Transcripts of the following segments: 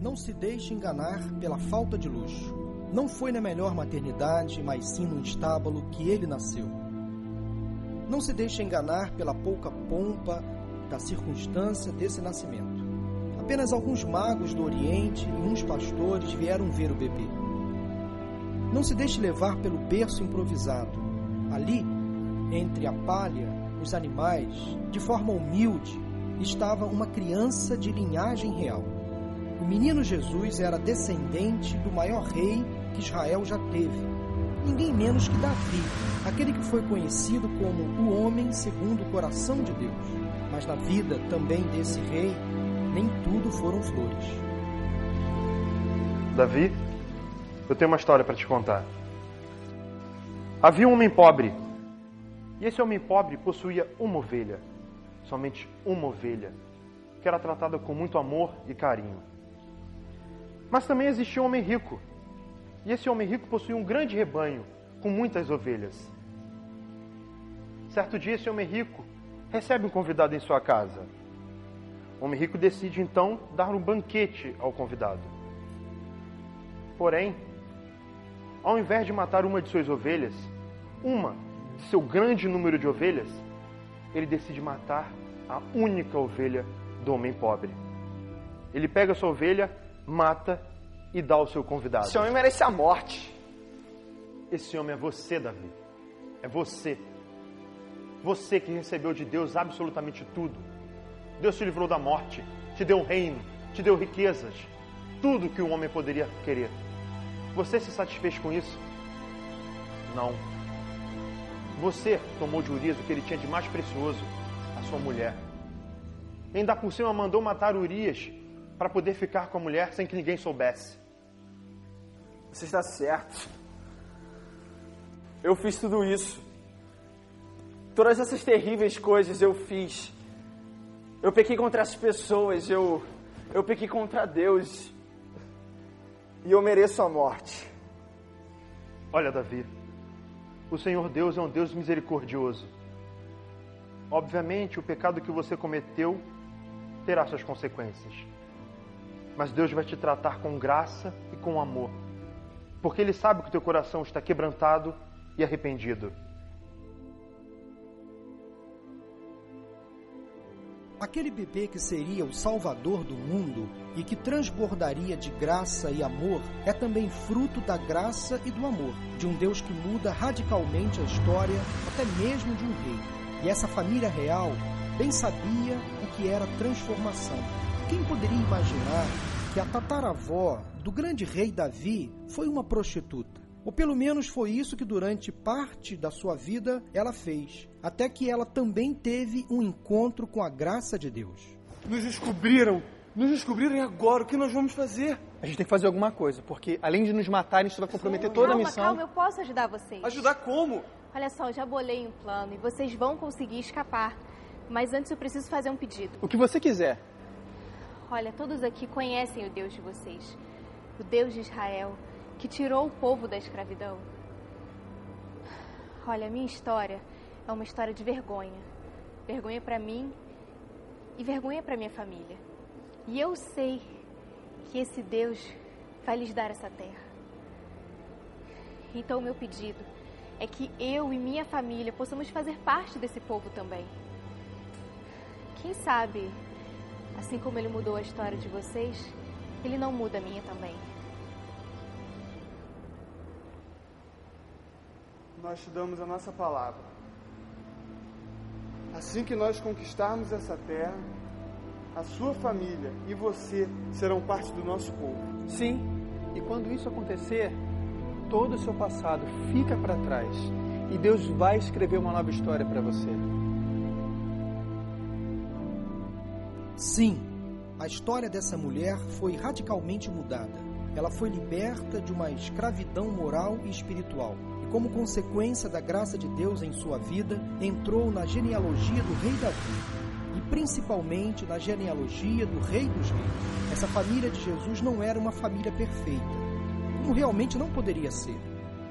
Não se deixe enganar pela falta de luxo. Não foi na melhor maternidade, mas sim no estábulo que ele nasceu. Não se deixe enganar pela pouca pompa da circunstância desse nascimento. Apenas alguns magos do Oriente e uns pastores vieram ver o bebê. Não se deixe levar pelo berço improvisado. Ali, entre a palha, os animais, de forma humilde, estava uma criança de linhagem real. O menino Jesus era descendente do maior rei que Israel já teve, ninguém menos que Davi, aquele que foi conhecido como o homem segundo o coração de Deus. Mas na vida também desse rei, nem tudo foram flores. Davi, eu tenho uma história para te contar. Havia um homem pobre, e esse homem pobre possuía uma ovelha, somente uma ovelha, que era tratada com muito amor e carinho. Mas também existia um homem rico, e esse homem rico possuía um grande rebanho com muitas ovelhas. Certo dia, esse homem rico recebe um convidado em sua casa. O homem rico decide então dar um banquete ao convidado. Porém, ao invés de matar uma de suas ovelhas, uma de seu grande número de ovelhas, ele decide matar a única ovelha do homem pobre. Ele pega sua ovelha, mata e dá ao seu convidado. Esse homem merece a morte. Esse homem é você, Davi. É você. Você que recebeu de Deus absolutamente tudo. Deus te livrou da morte, te deu um reino, te deu riquezas, tudo que um homem poderia querer. Você se satisfez com isso? Não. Você tomou de Urias o que ele tinha de mais precioso, a sua mulher. E ainda por cima mandou matar Urias para poder ficar com a mulher sem que ninguém soubesse. Você está certo. Eu fiz tudo isso. Todas essas terríveis coisas eu fiz. Eu pequei contra as pessoas, eu, eu pequei contra Deus. E eu mereço a morte. Olha, Davi, o Senhor Deus é um Deus misericordioso. Obviamente, o pecado que você cometeu terá suas consequências. Mas Deus vai te tratar com graça e com amor porque Ele sabe que o teu coração está quebrantado e arrependido. Aquele bebê que seria o salvador do mundo e que transbordaria de graça e amor é também fruto da graça e do amor de um Deus que muda radicalmente a história, até mesmo de um rei. E essa família real bem sabia o que era transformação. Quem poderia imaginar que a tataravó do grande rei Davi foi uma prostituta. Ou pelo menos foi isso que durante parte da sua vida ela fez, até que ela também teve um encontro com a graça de Deus. Nos descobriram! Nos descobriram e agora o que nós vamos fazer? A gente tem que fazer alguma coisa, porque além de nos matarem, isso vai comprometer toda calma, a missão. Calma, eu posso ajudar vocês. Ajudar como? Olha só, eu já bolei um plano e vocês vão conseguir escapar. Mas antes eu preciso fazer um pedido. O que você quiser. Olha, todos aqui conhecem o Deus de vocês, o Deus de Israel, que tirou o povo da escravidão. Olha, a minha história é uma história de vergonha. Vergonha para mim e vergonha para minha família. E eu sei que esse Deus vai lhes dar essa terra. Então, o meu pedido é que eu e minha família possamos fazer parte desse povo também. Quem sabe Assim como ele mudou a história de vocês, ele não muda a minha também. Nós te damos a nossa palavra. Assim que nós conquistarmos essa terra, a sua família e você serão parte do nosso povo. Sim, e quando isso acontecer, todo o seu passado fica para trás e Deus vai escrever uma nova história para você. Sim, a história dessa mulher foi radicalmente mudada. Ela foi liberta de uma escravidão moral e espiritual. E, como consequência da graça de Deus em sua vida, entrou na genealogia do rei Davi. E principalmente na genealogia do Rei dos Reis. Essa família de Jesus não era uma família perfeita, como realmente não poderia ser.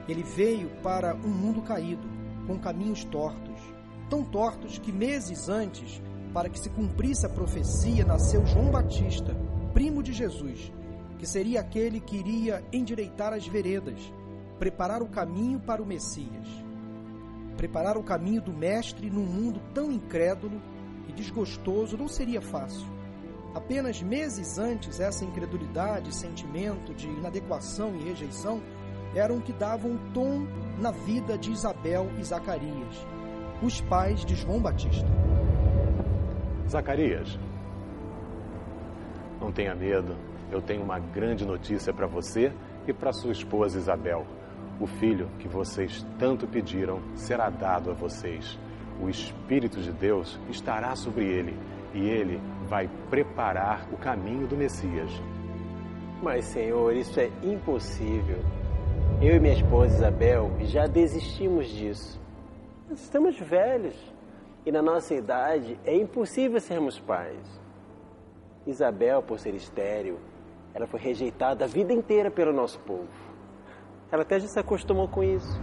Ele veio para um mundo caído, com caminhos tortos, tão tortos que meses antes para que se cumprisse a profecia, nasceu João Batista, primo de Jesus, que seria aquele que iria endireitar as veredas, preparar o caminho para o Messias. Preparar o caminho do Mestre num mundo tão incrédulo e desgostoso não seria fácil. Apenas meses antes, essa incredulidade, sentimento de inadequação e rejeição eram que davam tom na vida de Isabel e Zacarias, os pais de João Batista. Zacarias, não tenha medo, eu tenho uma grande notícia para você e para sua esposa Isabel. O filho que vocês tanto pediram será dado a vocês. O Espírito de Deus estará sobre ele e ele vai preparar o caminho do Messias. Mas, Senhor, isso é impossível. Eu e minha esposa Isabel já desistimos disso. Nós estamos velhos e na nossa idade é impossível sermos pais. Isabel, por ser estéril, ela foi rejeitada a vida inteira pelo nosso povo. Ela até já se acostumou com isso.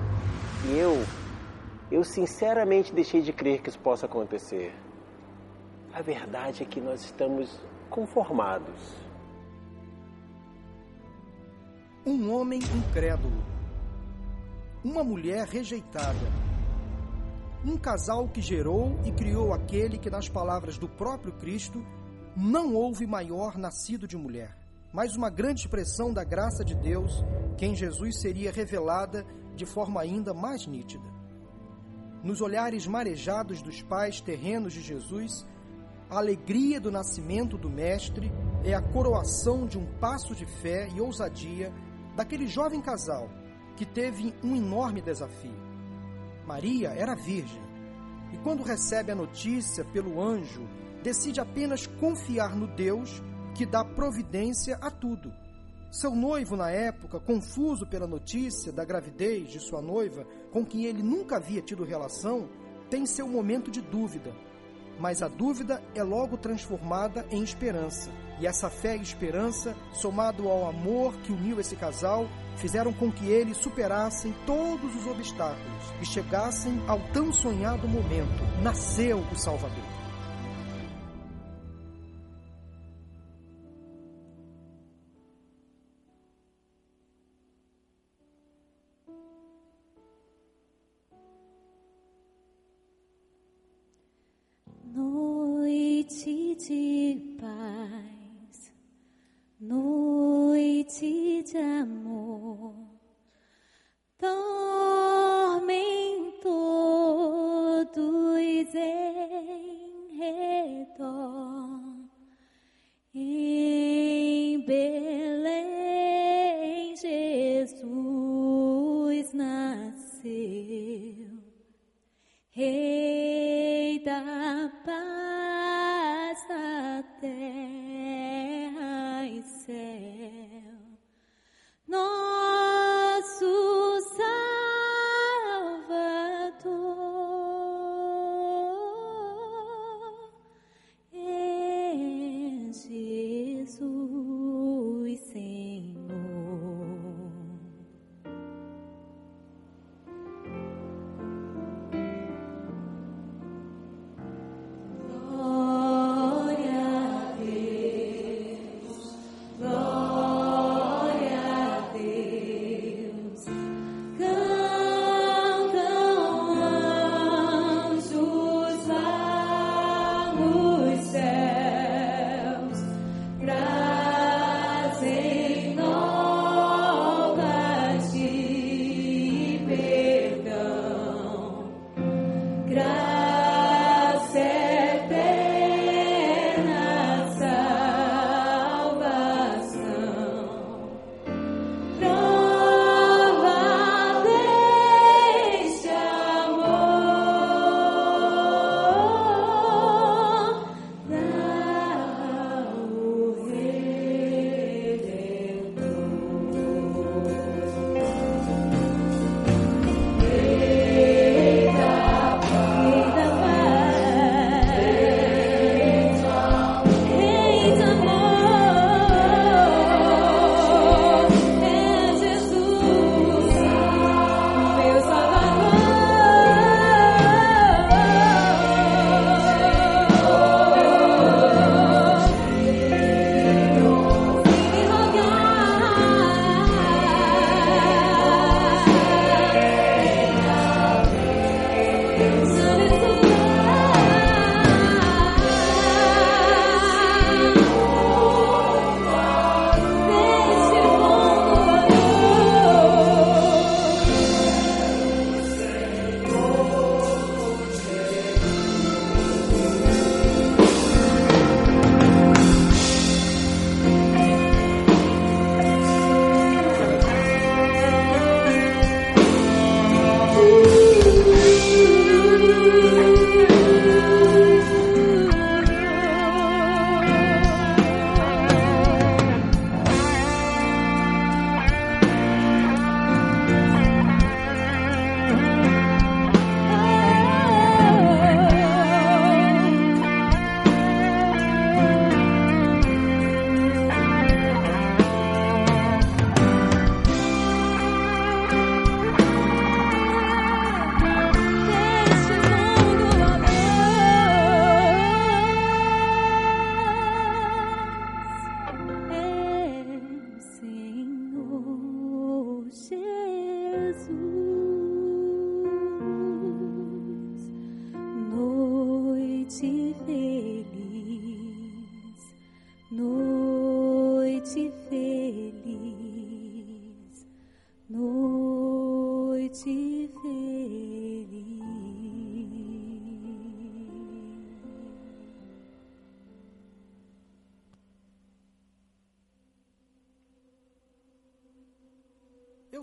E eu, eu sinceramente deixei de crer que isso possa acontecer. A verdade é que nós estamos conformados. Um homem incrédulo. Uma mulher rejeitada. Um casal que gerou e criou aquele que, nas palavras do próprio Cristo, não houve maior nascido de mulher, mas uma grande expressão da graça de Deus, que em Jesus seria revelada de forma ainda mais nítida. Nos olhares marejados dos pais terrenos de Jesus, a alegria do nascimento do Mestre é a coroação de um passo de fé e ousadia daquele jovem casal que teve um enorme desafio. Maria era virgem e, quando recebe a notícia pelo anjo, decide apenas confiar no Deus que dá providência a tudo. Seu noivo, na época, confuso pela notícia da gravidez de sua noiva, com quem ele nunca havia tido relação, tem seu momento de dúvida mas a dúvida é logo transformada em esperança. E essa fé e esperança, somado ao amor que uniu esse casal, fizeram com que eles superassem todos os obstáculos e chegassem ao tão sonhado momento. Nasceu o Salvador.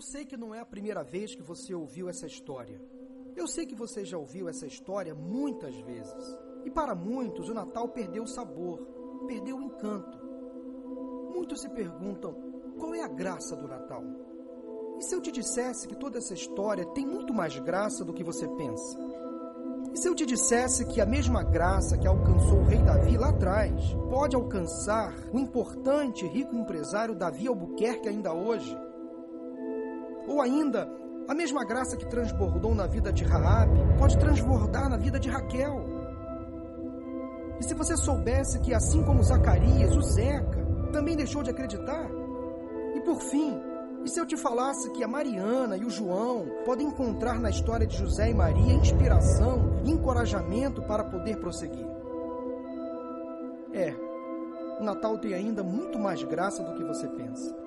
Sei que não é a primeira vez que você ouviu essa história. Eu sei que você já ouviu essa história muitas vezes. E para muitos, o Natal perdeu o sabor, perdeu o encanto. Muitos se perguntam: qual é a graça do Natal? E se eu te dissesse que toda essa história tem muito mais graça do que você pensa? E se eu te dissesse que a mesma graça que alcançou o rei Davi lá atrás pode alcançar o importante e rico empresário Davi Albuquerque ainda hoje? Ou ainda, a mesma graça que transbordou na vida de Raabe pode transbordar na vida de Raquel. E se você soubesse que assim como Zacarias, o Zeca também deixou de acreditar? E por fim, e se eu te falasse que a Mariana e o João podem encontrar na história de José e Maria inspiração e encorajamento para poder prosseguir? É, o Natal tem ainda muito mais graça do que você pensa.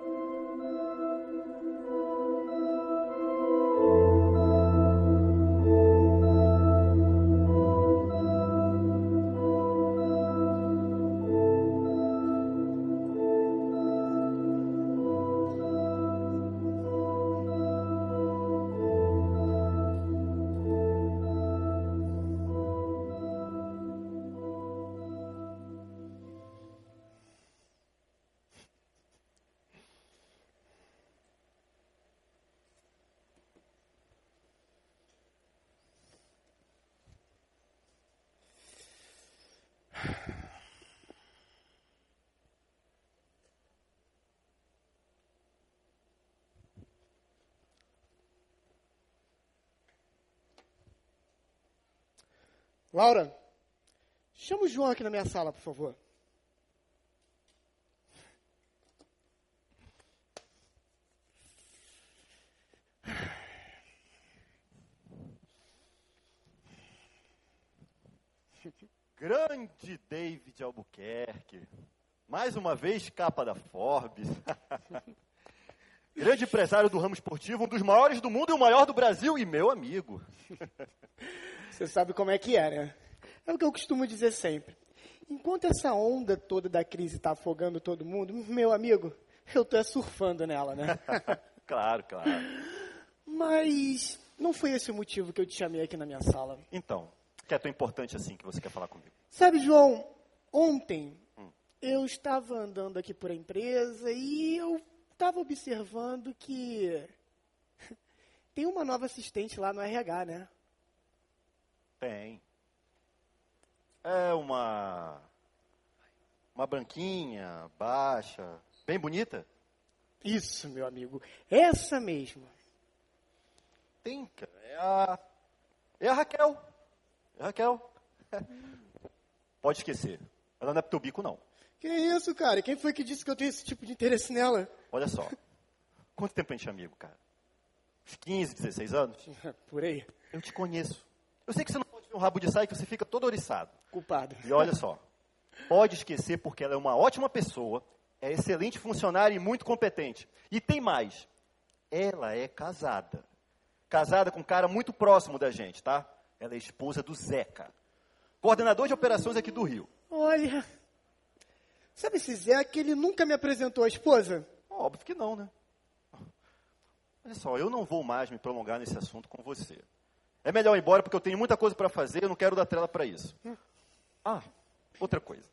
Laura, chama o João aqui na minha sala, por favor. Grande David Albuquerque. Mais uma vez, capa da Forbes. Grande empresário do ramo esportivo, um dos maiores do mundo e o maior do Brasil, e meu amigo. Você sabe como é que é, né? É o que eu costumo dizer sempre. Enquanto essa onda toda da crise está afogando todo mundo, meu amigo, eu estou surfando nela, né? claro, claro. Mas não foi esse o motivo que eu te chamei aqui na minha sala. Então, que é tão importante assim que você quer falar comigo? Sabe, João, ontem hum. eu estava andando aqui por a empresa e eu estava observando que tem uma nova assistente lá no RH, né? Tem. É uma. Uma branquinha, baixa, bem bonita? Isso, meu amigo. Essa mesmo. Tem, cara. É a. É a Raquel. É a Raquel. Pode esquecer. Ela não é pro teu bico, não. Que isso, cara? Quem foi que disse que eu tenho esse tipo de interesse nela? Olha só. Quanto tempo a gente é amigo, cara? 15, 16 anos? Por aí. Eu te conheço. Eu sei que você não pode ver um rabo de saia que você fica todo oriçado. Culpado. E olha só. Pode esquecer porque ela é uma ótima pessoa, é excelente funcionária e muito competente. E tem mais. Ela é casada. Casada com um cara muito próximo da gente, tá? Ela é esposa do Zeca. Coordenador de operações aqui do Rio. Olha. Sabe esse Zeca, ele nunca me apresentou a esposa? Óbvio que não, né? Olha só, eu não vou mais me prolongar nesse assunto com você. É melhor ir embora porque eu tenho muita coisa para fazer, eu não quero dar trela para isso. Ah, outra coisa.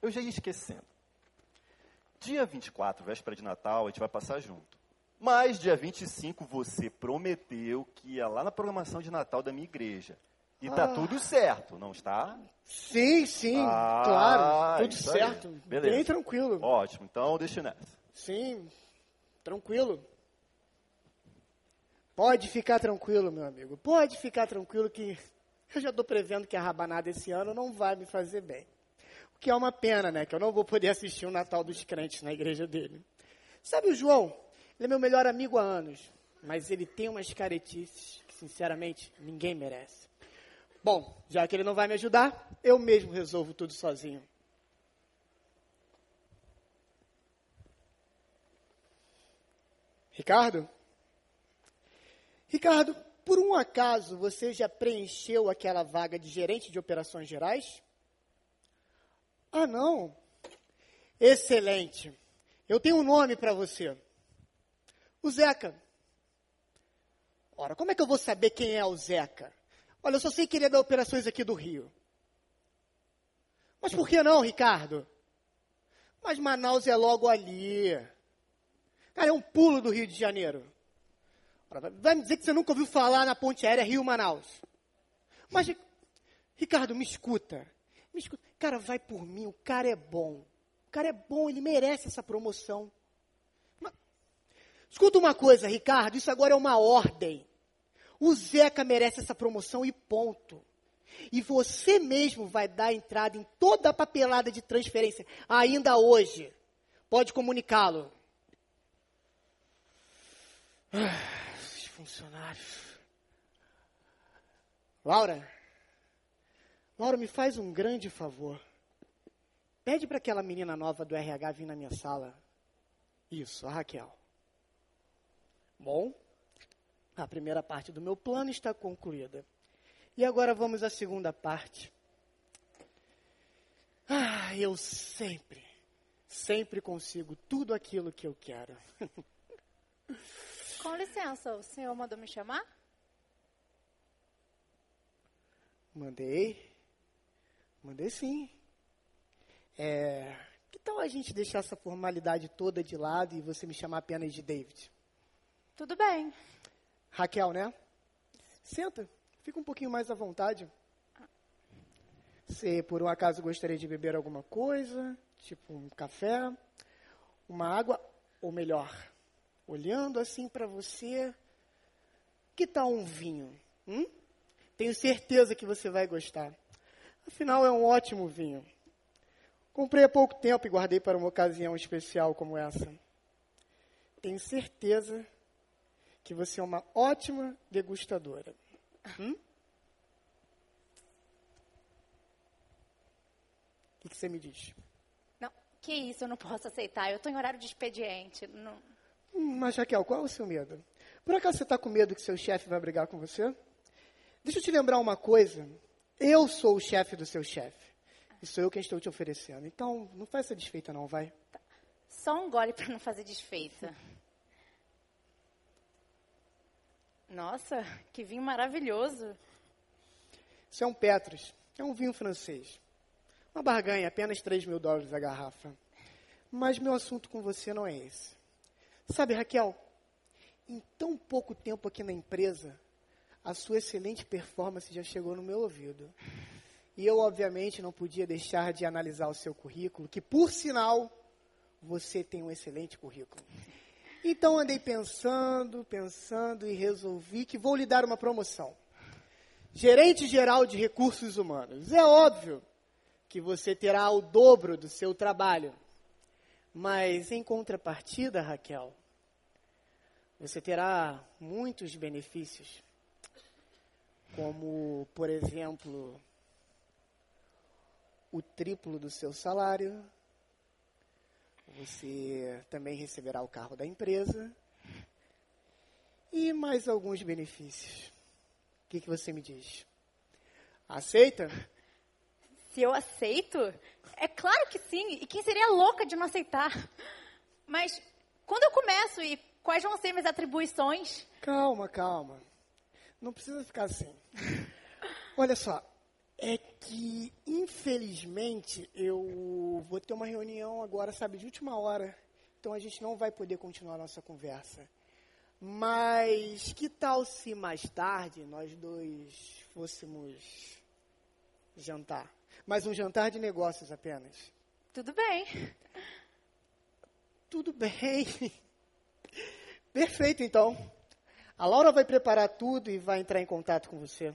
Eu já ia esquecendo. Dia 24, véspera de Natal, a gente vai passar junto. Mas dia 25 você prometeu que ia lá na programação de Natal da minha igreja. E tá Ah. tudo certo, não está? Sim, sim, Ah, claro. Tudo aí. certo. Beleza. Bem tranquilo. Ótimo, então deixa nessa. Sim, tranquilo. Pode ficar tranquilo, meu amigo. Pode ficar tranquilo que eu já estou prevendo que a rabanada esse ano não vai me fazer bem. O que é uma pena, né? Que eu não vou poder assistir o Natal dos crentes na igreja dele. Sabe o João? Ele é meu melhor amigo há anos. Mas ele tem umas caretices que, sinceramente, ninguém merece. Bom, já que ele não vai me ajudar, eu mesmo resolvo tudo sozinho. Ricardo? Ricardo, por um acaso você já preencheu aquela vaga de gerente de operações gerais? Ah, não. Excelente. Eu tenho um nome para você. O Zeca. Ora, como é que eu vou saber quem é o Zeca? Olha, eu só sei que ele é da operações aqui do Rio. Mas por que não, Ricardo? Mas Manaus é logo ali. Cara, é um pulo do Rio de Janeiro. Vai me dizer que você nunca ouviu falar na ponte aérea Rio-Manaus. Mas, Ricardo, me escuta. Me escuta. Cara, vai por mim, o cara é bom. O cara é bom, ele merece essa promoção. Mas, escuta uma coisa, Ricardo, isso agora é uma ordem. O Zeca merece essa promoção e ponto. E você mesmo vai dar entrada em toda a papelada de transferência, ainda hoje. Pode comunicá-lo. Ah, funcionários. Laura, Laura, me faz um grande favor. Pede para aquela menina nova do RH vir na minha sala. Isso, a Raquel. Bom, a primeira parte do meu plano está concluída. E agora vamos à segunda parte. Ah, eu sempre, sempre consigo tudo aquilo que eu quero. Com licença, o senhor mandou me chamar? Mandei. Mandei sim. É, que tal a gente deixar essa formalidade toda de lado e você me chamar apenas de David? Tudo bem. Raquel, né? Senta, fica um pouquinho mais à vontade. Você, por um acaso, gostaria de beber alguma coisa? Tipo um café? Uma água? Ou melhor, olhando assim para você, que tal um vinho? Hum? Tenho certeza que você vai gostar. Afinal, é um ótimo vinho. Comprei há pouco tempo e guardei para uma ocasião especial como essa. Tenho certeza que você é uma ótima degustadora. Hum? O que, você me diz? Não, que isso, eu não posso aceitar. Eu estou em horário de expediente. Não... Mas, Raquel, qual é o seu medo? Por acaso você está com medo que seu chefe vai brigar com você? Deixa eu te lembrar uma coisa. Eu sou o chefe do seu chefe. E sou eu quem estou te oferecendo. Então, não essa desfeita não, vai. Só um gole para não fazer desfeita. Nossa, que vinho maravilhoso. Isso é um Petrus. É um vinho francês. Uma barganha, apenas 3 mil dólares a garrafa. Mas meu assunto com você não é esse. Sabe, Raquel, em tão pouco tempo aqui na empresa, a sua excelente performance já chegou no meu ouvido. E eu, obviamente, não podia deixar de analisar o seu currículo, que, por sinal, você tem um excelente currículo. Então, andei pensando, pensando e resolvi que vou lhe dar uma promoção. Gerente geral de recursos humanos. É óbvio que você terá o dobro do seu trabalho. Mas, em contrapartida, Raquel, você terá muitos benefícios. Como, por exemplo, o triplo do seu salário. Você também receberá o carro da empresa. E mais alguns benefícios. O que, que você me diz? Aceita? Se eu aceito? É claro que sim. E quem seria louca de não aceitar? Mas quando eu começo e quais vão ser minhas atribuições? Calma, calma. Não precisa ficar assim. Olha só, é que, infelizmente, eu vou ter uma reunião agora, sabe, de última hora. Então a gente não vai poder continuar a nossa conversa. Mas que tal se mais tarde nós dois fôssemos jantar? Mas um jantar de negócios apenas. Tudo bem. Tudo bem. Perfeito, então. A Laura vai preparar tudo e vai entrar em contato com você.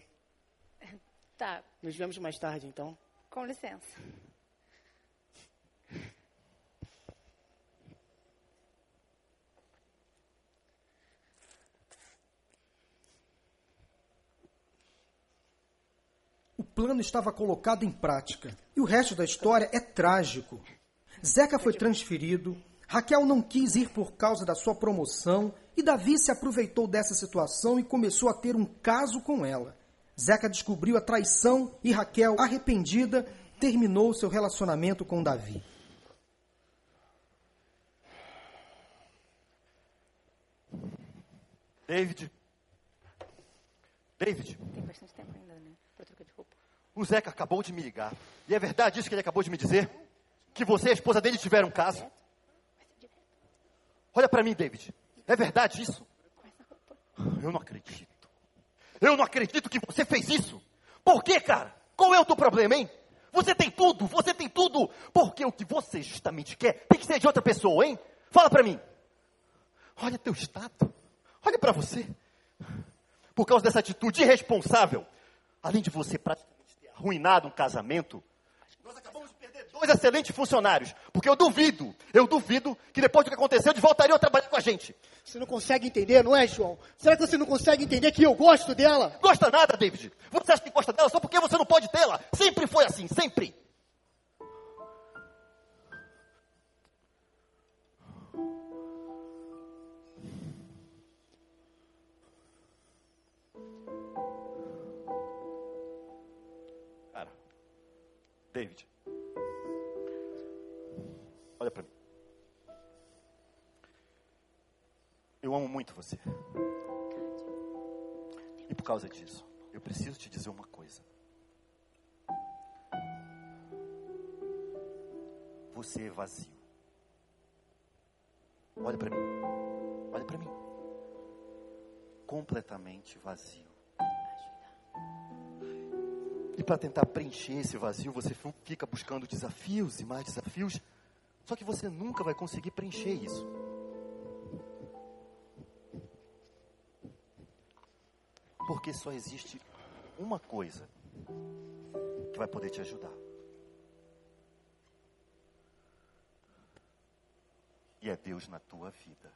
Tá, Nos vemos mais tarde, então. com licença. Plano estava colocado em prática. E o resto da história é trágico. Zeca foi transferido, Raquel não quis ir por causa da sua promoção e Davi se aproveitou dessa situação e começou a ter um caso com ela. Zeca descobriu a traição e Raquel, arrependida, terminou seu relacionamento com Davi. David. David, Tem bastante tempo ainda, né? Pra trocar de roupa. O Zeca acabou de me ligar. E é verdade isso que ele acabou de me dizer? Que você e a esposa dele tiveram um caso? Olha pra mim, David. É verdade isso? Eu não acredito. Eu não acredito que você fez isso. Por quê, cara? Qual é o teu problema, hein? Você tem tudo, você tem tudo. Porque o que você justamente quer tem que ser de outra pessoa, hein? Fala pra mim. Olha teu estado. Olha pra você. Por causa dessa atitude irresponsável, além de você praticamente ter arruinado um casamento, nós acabamos de perder dois excelentes funcionários. Porque eu duvido, eu duvido que depois do que aconteceu, eles voltariam a trabalhar com a gente. Você não consegue entender, não é, João? Será que você não consegue entender que eu gosto dela? Gosta nada, David? Você acha que gosta dela só porque você não pode tê-la? Sempre foi assim, sempre. David, olha pra mim. Eu amo muito você. E por causa disso, eu preciso te dizer uma coisa. Você é vazio. Olha pra mim. Olha pra mim. Completamente vazio. E para tentar preencher esse vazio, você fica buscando desafios e mais desafios. Só que você nunca vai conseguir preencher isso. Porque só existe uma coisa que vai poder te ajudar. E é Deus na tua vida.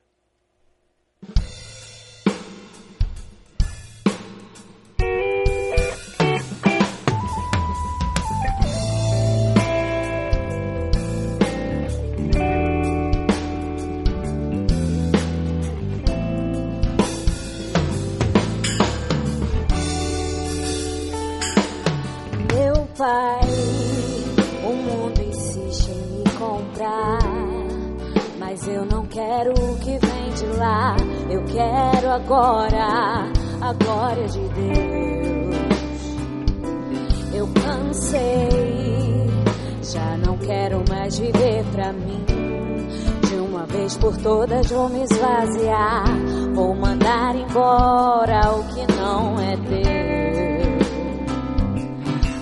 Quero agora a glória de Deus. Eu cansei, já não quero mais viver pra mim. De uma vez por todas vou me esvaziar. Vou mandar embora o que não é teu.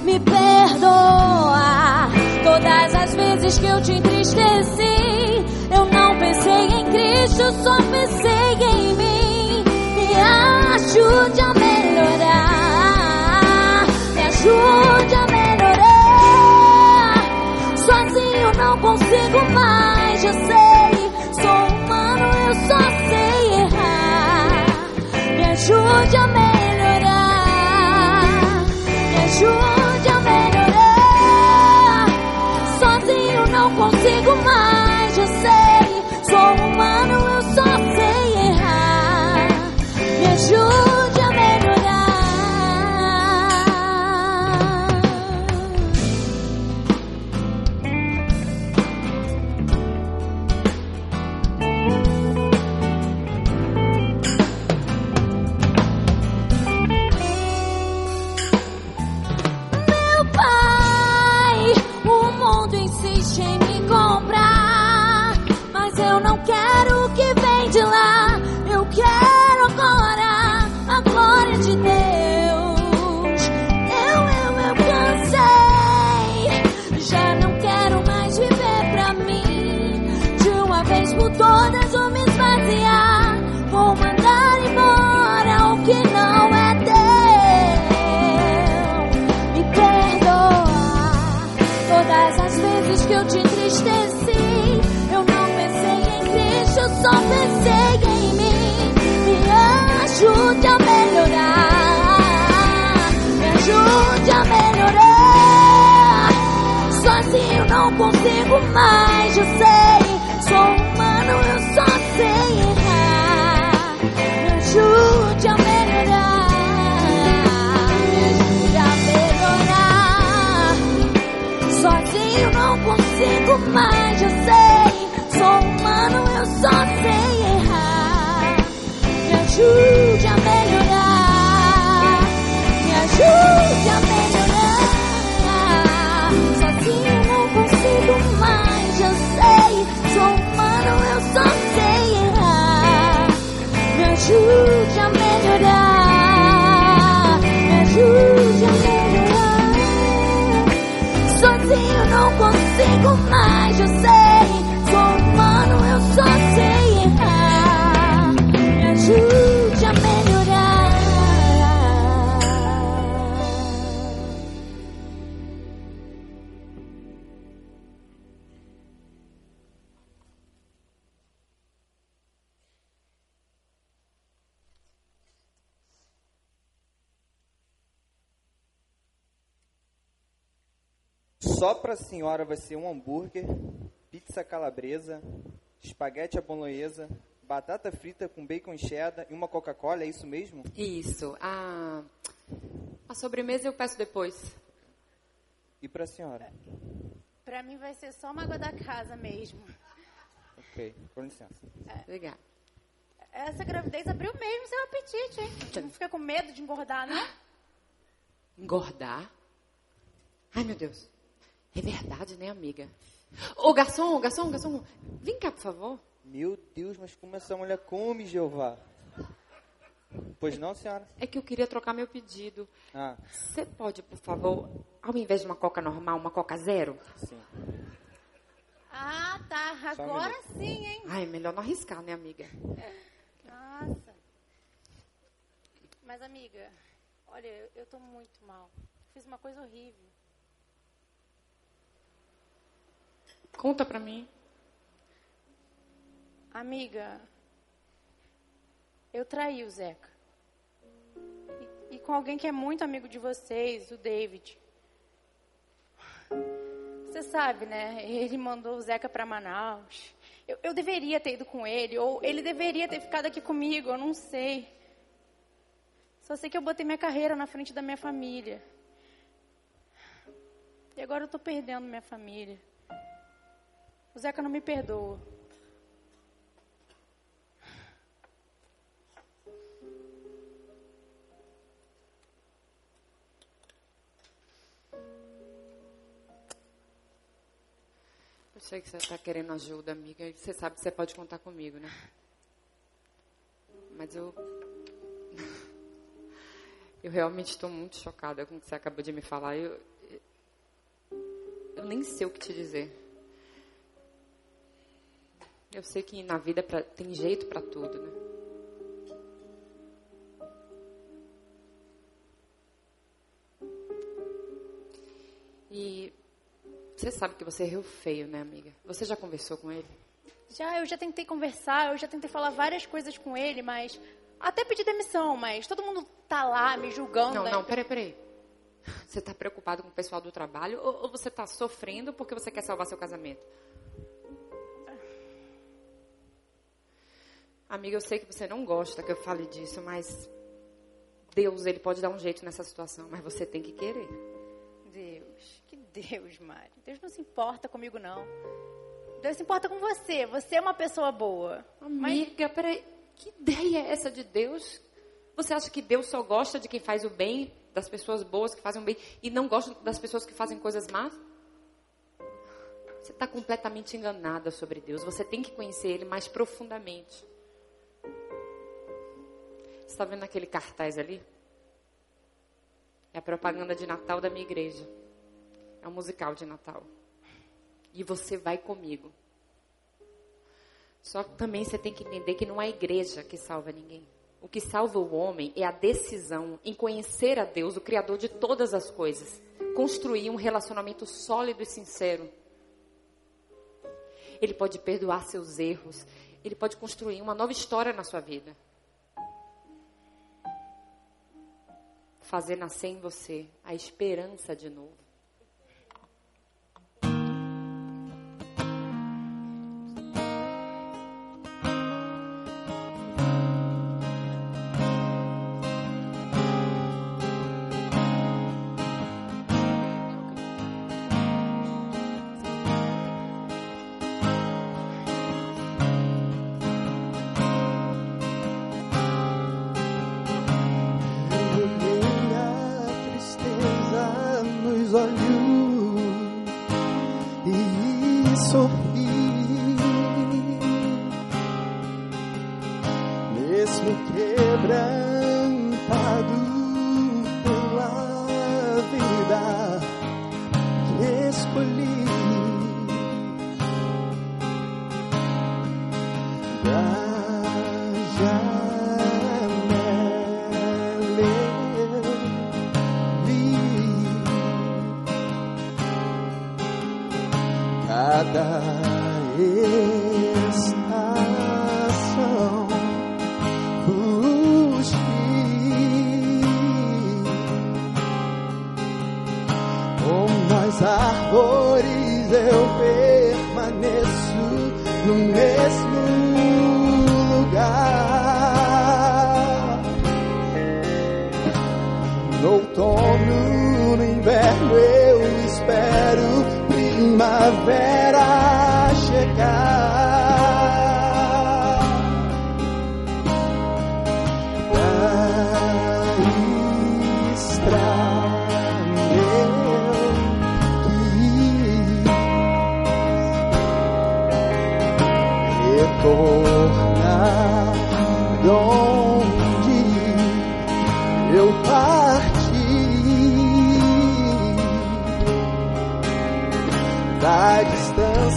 Me perdoa todas as vezes que eu te entristeci. Eu não pensei em Cristo, só pensei em mim. Me ajude a melhorar. Me ajude a melhorar. Sozinho não consigo mais, eu sei. Sou humano, eu só sei errar. Me ajude a melhorar. Me ajude mais, eu sei. Consigo mais, eu sei. Senhora vai ser um hambúrguer, pizza calabresa, espaguete à bolonhesa, batata frita com bacon cheddar e uma Coca-Cola, é isso mesmo? Isso. A, a sobremesa eu peço depois. E pra senhora? Pra mim vai ser só uma água da casa mesmo. Ok, com licença. Obrigada. Essa gravidez abriu mesmo seu apetite, hein? Não fica com medo de engordar, não? Engordar? Ai, meu Deus. É verdade, né, amiga? Ô, garçom, garçom, garçom. Vem cá, por favor. Meu Deus, mas como essa mulher come, Jeová? Pois não, senhora? É que eu queria trocar meu pedido. Ah, Você pode, por favor, ao invés de uma coca normal, uma coca zero? sim. Ah, tá. Só um Agora sim, hein? Ai, melhor não arriscar, né, amiga? Nossa. Mas, amiga, olha, eu, eu tô muito mal. Fiz uma coisa horrível. Conta pra mim. Amiga, eu traí o Zeca. E, e com alguém que é muito amigo de vocês, o David. Você sabe, né? Ele mandou o Zeca pra Manaus. Eu, eu deveria ter ido com ele, ou ele deveria ter ficado aqui comigo, eu não sei. Só sei que eu botei minha carreira na frente da minha família. E agora eu tô perdendo minha família. O Zeca não me perdoa. Eu sei que você está querendo ajuda, amiga. E você sabe que você pode contar comigo, né? Mas eu. Eu realmente estou muito chocada com o que você acabou de me falar. Eu, eu nem sei o que te dizer. Eu sei que na vida pra- tem jeito para tudo, né? E você sabe que você riu feio, né, amiga? Você já conversou com ele? Já, eu já tentei conversar, eu já tentei falar várias coisas com ele, mas. Até pedir demissão, mas todo mundo tá lá me julgando. Não, né? não, peraí, peraí. Você tá preocupado com o pessoal do trabalho ou, ou você tá sofrendo porque você quer salvar seu casamento? Amiga, eu sei que você não gosta que eu fale disso, mas Deus, ele pode dar um jeito nessa situação, mas você tem que querer. Deus, que Deus, Mari. Deus não se importa comigo, não. Deus se importa com você. Você é uma pessoa boa. Amiga, peraí. Que ideia é essa de Deus? Você acha que Deus só gosta de quem faz o bem, das pessoas boas que fazem o bem, e não gosta das pessoas que fazem coisas más? Você está completamente enganada sobre Deus. Você tem que conhecer Ele mais profundamente. Você está vendo aquele cartaz ali? É a propaganda de Natal da minha igreja. É um musical de Natal. E você vai comigo. Só que também você tem que entender que não é a igreja que salva ninguém. O que salva o homem é a decisão em conhecer a Deus, o Criador de todas as coisas. Construir um relacionamento sólido e sincero. Ele pode perdoar seus erros. Ele pode construir uma nova história na sua vida. Fazer nascer em você a esperança de novo. Primavera chegar.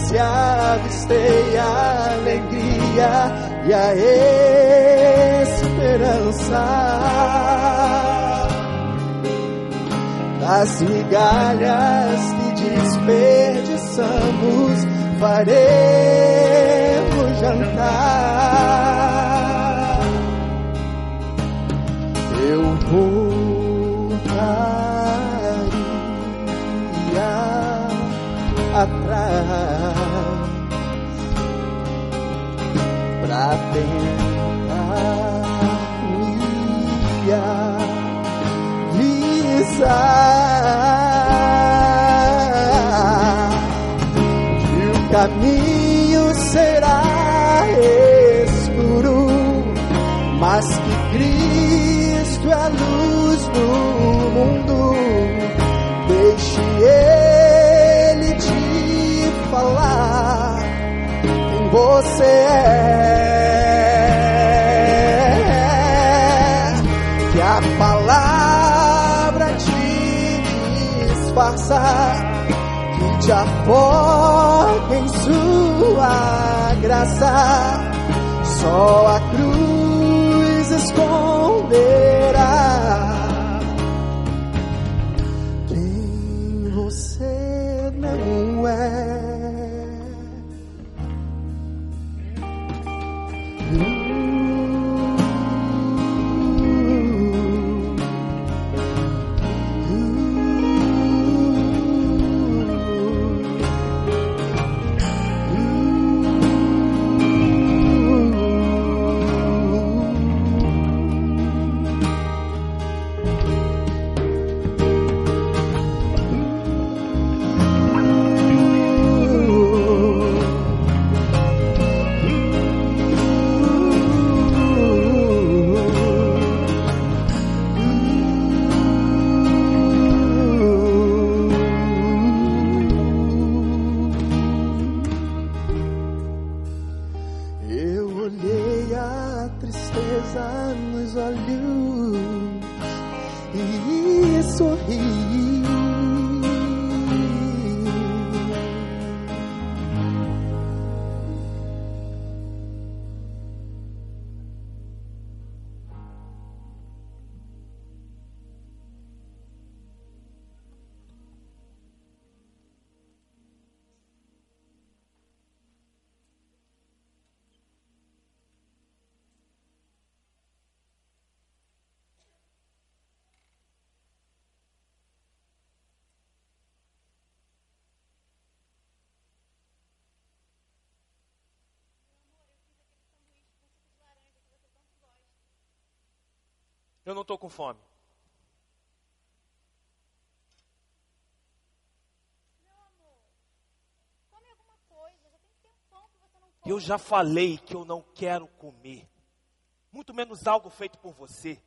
Distância avistei a alegria e a esperança das migalhas que desperdiçamos faremos jantar atrás pra tentar me avisar que o caminho será você é. Que a palavra te disfarça, que te afoga em sua graça. Só a cruz Eu não estou com fome. Eu já falei que eu não quero comer. Muito menos algo feito por você.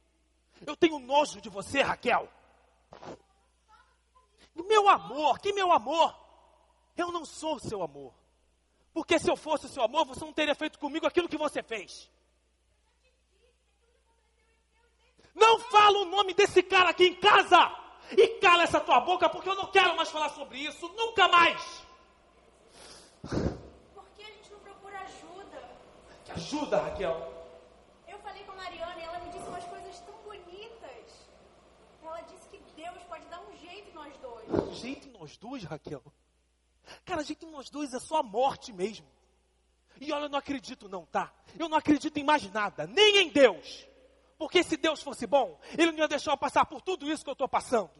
Eu tenho nojo de você, Raquel. Meu amor, que meu amor? Eu não sou seu amor. Porque se eu fosse seu amor, você não teria feito comigo aquilo que você fez. Não fala o nome desse cara aqui em casa! E cala essa tua boca, porque eu não quero mais falar sobre isso, nunca mais! Por que a gente não procura ajuda? Que ajuda, Raquel! Eu falei com a Mariana e ela me disse umas coisas tão bonitas. Ela disse que Deus pode dar um jeito em nós dois. Jeito em nós dois, Raquel? Cara, jeito em nós dois é só a morte mesmo. E olha, eu não acredito não, tá? Eu não acredito em mais nada, nem em Deus. Porque se Deus fosse bom, Ele não ia deixar eu passar por tudo isso que eu estou passando.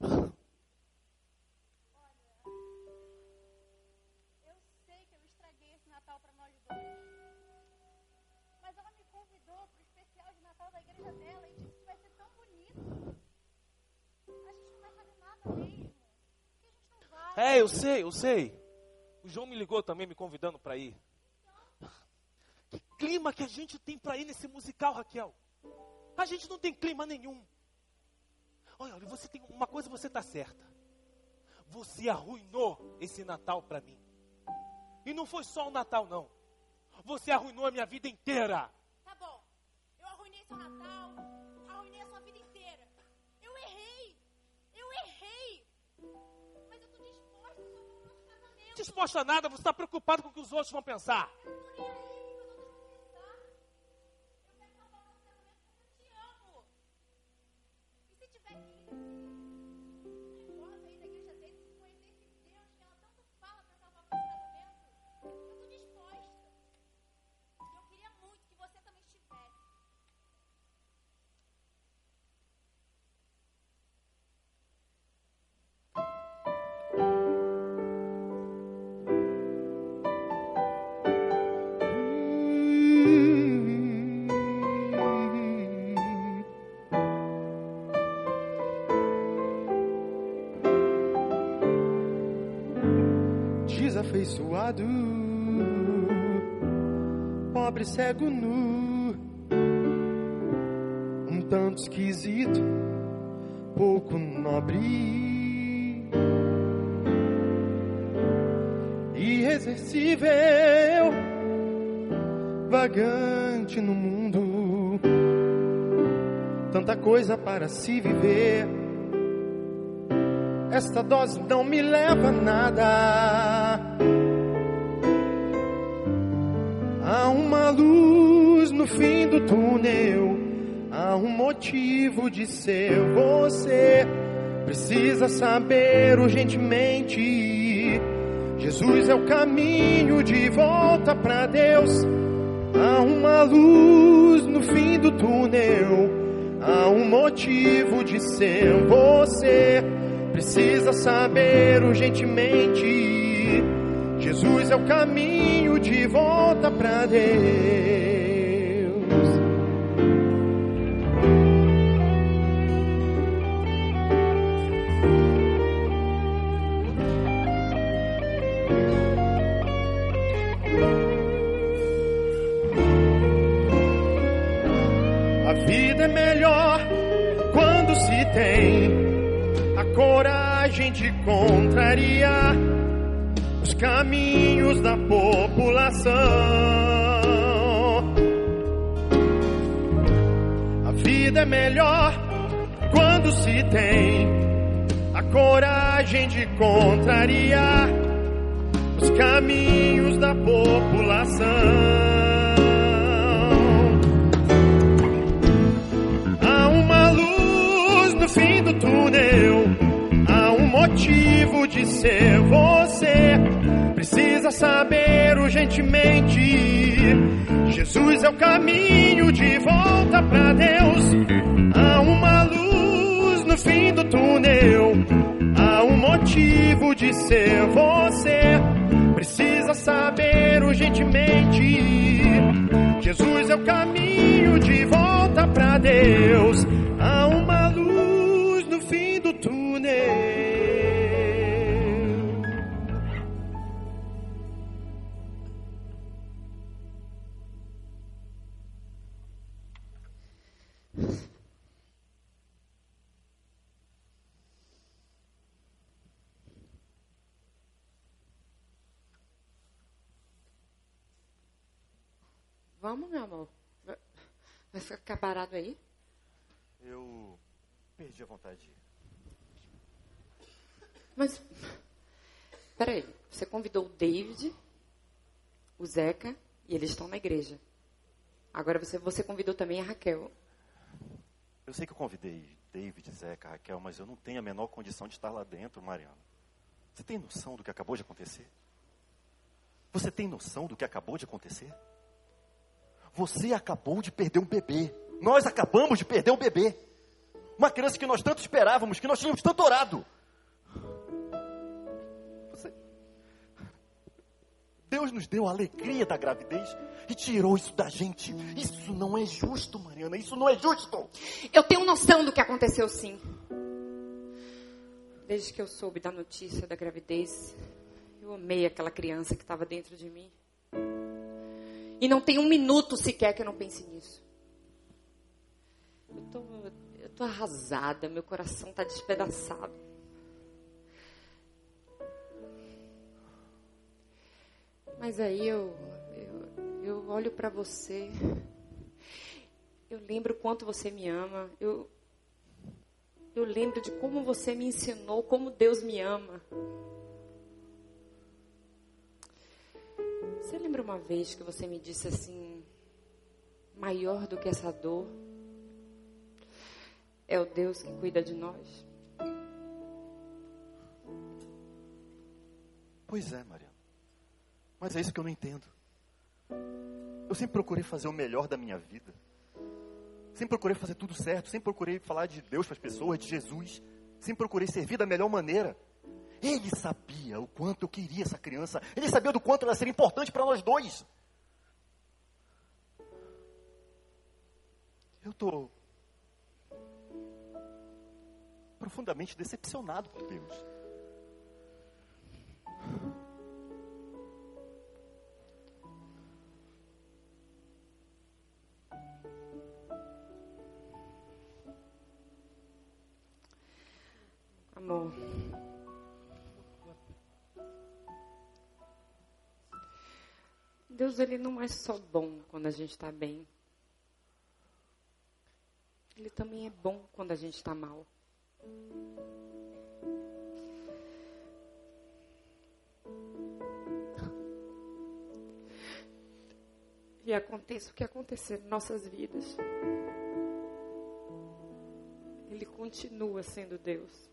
Eu sei que eu estraguei esse Natal para nós dois. Mas ela me convidou para o especial de Natal da igreja dela e disse que vai ser tão bonito. A gente não vai fazer nada mesmo. Por que a gente não vai? É, eu sei, eu sei. O João me ligou também me convidando para ir. Clima que a gente tem para ir nesse musical, Raquel? A gente não tem clima nenhum. Olha, olha, você tem uma coisa, você está certa. Você arruinou esse Natal para mim. E não foi só o Natal, não. Você arruinou a minha vida inteira. Tá bom. Eu arruinei seu Natal, arruinei a sua vida inteira. Eu errei. Eu errei. Mas eu tô disposta casamento. Disposta a nada, você está preocupado com o que os outros vão pensar. Eu tô nem aí Desafeiçoado, pobre cego nu, um tanto esquisito, pouco nobre, irreversível, vagante no mundo, tanta coisa para se viver. Esta dose não me leva a nada. Uma luz no fim do túnel. Há um motivo de ser. Você precisa saber urgentemente. Jesus é o caminho de volta para Deus. Há uma luz no fim do túnel. Há um motivo de ser. Você precisa saber urgentemente. Jesus é o caminho de volta para Deus. A vida é melhor quando se tem a coragem de contrariar os caminhos da população. A vida é melhor quando se tem a coragem de contrariar os caminhos da população. Fim do túnel. Há um motivo de ser. Você precisa saber urgentemente. Jesus é o caminho de volta para Deus. Há uma luz no fim do túnel. Há um motivo de ser. Você precisa saber urgentemente. Jesus é o caminho de volta para Deus. Há uma luz no fim do túnel. Vamos, meu amor. Vai ficar parado aí? Eu perdi a vontade. Mas, peraí, você convidou o David, o Zeca, e eles estão na igreja. Agora você, você convidou também a Raquel. Eu sei que eu convidei David, Zeca, Raquel, mas eu não tenho a menor condição de estar lá dentro, Mariana. Você tem noção do que acabou de acontecer? Você tem noção do que acabou de acontecer? Você acabou de perder um bebê. Nós acabamos de perder um bebê. Uma criança que nós tanto esperávamos, que nós tínhamos tanto orado. Você... Deus nos deu a alegria da gravidez e tirou isso da gente. Isso não é justo, Mariana. Isso não é justo. Eu tenho noção do que aconteceu, sim. Desde que eu soube da notícia da gravidez, eu amei aquela criança que estava dentro de mim. E não tem um minuto sequer que eu não pense nisso. Eu tô, eu tô arrasada, meu coração está despedaçado. Mas aí eu, eu, eu olho para você, eu lembro quanto você me ama, eu, eu lembro de como você me ensinou, como Deus me ama. Você lembra uma vez que você me disse assim: maior do que essa dor é o Deus que cuida de nós? Pois é, Mariana. Mas é isso que eu não entendo. Eu sempre procurei fazer o melhor da minha vida. Sempre procurei fazer tudo certo. Sempre procurei falar de Deus para as pessoas, de Jesus. Sempre procurei servir da melhor maneira. Ele sabia o quanto eu queria essa criança. Ele sabia do quanto ela seria importante para nós dois. Eu estou profundamente decepcionado por Deus. Amor. Deus, ele não é só bom quando a gente está bem. Ele também é bom quando a gente está mal. E aconteça o que acontecer em nossas vidas. Ele continua sendo Deus.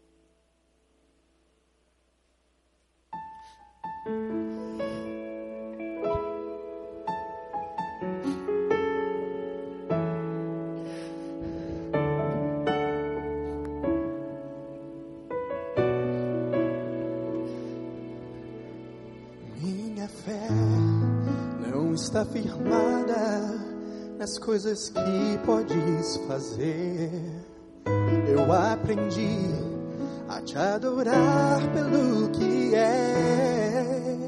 Firmada nas coisas que podes fazer. Eu aprendi a te adorar pelo que és.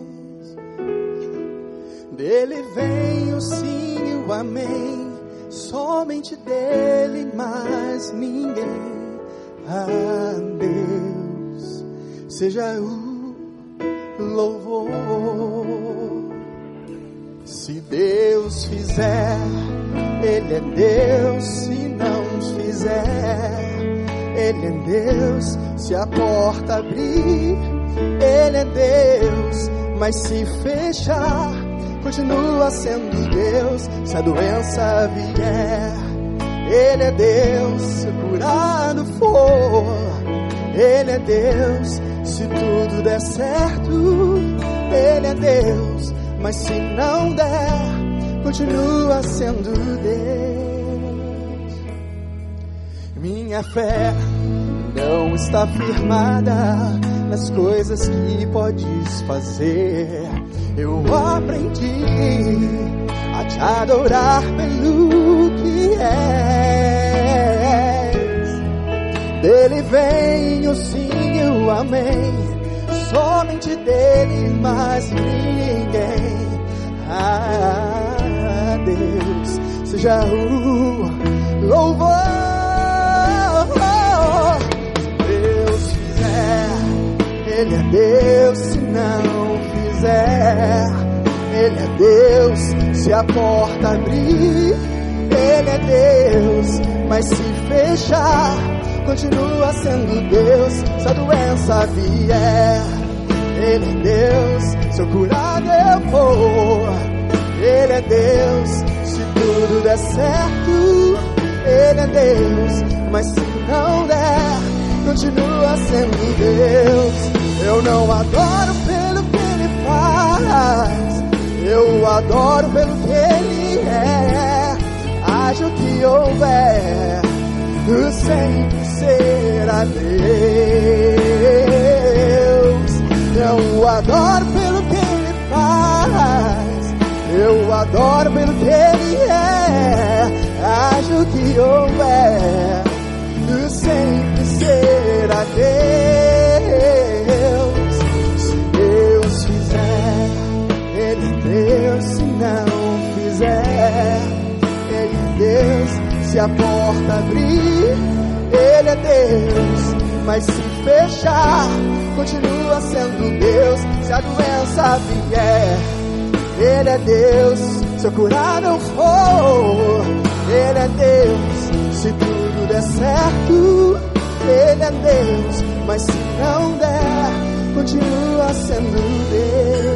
Dele vem o sim e o amém, somente dele, mais ninguém. A Deus seja o Ele é Deus. Se não fizer, Ele é Deus. Se a porta abrir, Ele é Deus. Mas se fechar, continua sendo Deus. Se a doença vier, Ele é Deus. Se curado for, Ele é Deus. Se tudo der certo, Ele é Deus. Mas se não der, continua sendo Deus. Minha fé não está firmada nas coisas que podes fazer. Eu aprendi a te adorar pelo que és. Dele vem o sim e o amém. Somente dele, mais ninguém. Ah, Deus, seja o louvor. Deus fizer, Ele é Deus. Se não fizer, Ele é Deus. Se a porta abrir, Ele é Deus, mas se fechar, continua sendo Deus. Se a doença vier, Ele é Deus. Se eu curar eu Ele é Deus. Se tudo der certo, Ele é Deus. Mas se não der, continua sendo Deus. Eu não adoro pelo que Ele faz, eu adoro pelo que Ele é. Haja o que houver, sempre será Deus. Eu adoro pelo eu adoro pelo que Ele é. Haja o que houver, sempre será Deus. Se Deus fizer, Ele é Deus. Se não fizer, Ele é Deus. Se a porta abrir, Ele é Deus. Mas se fechar, continua sendo Deus. Se a doença vier, Ele é Deus. Se eu curar não for, Ele é Deus. Se tudo der certo, Ele é Deus. Mas se não der, continua sendo Deus.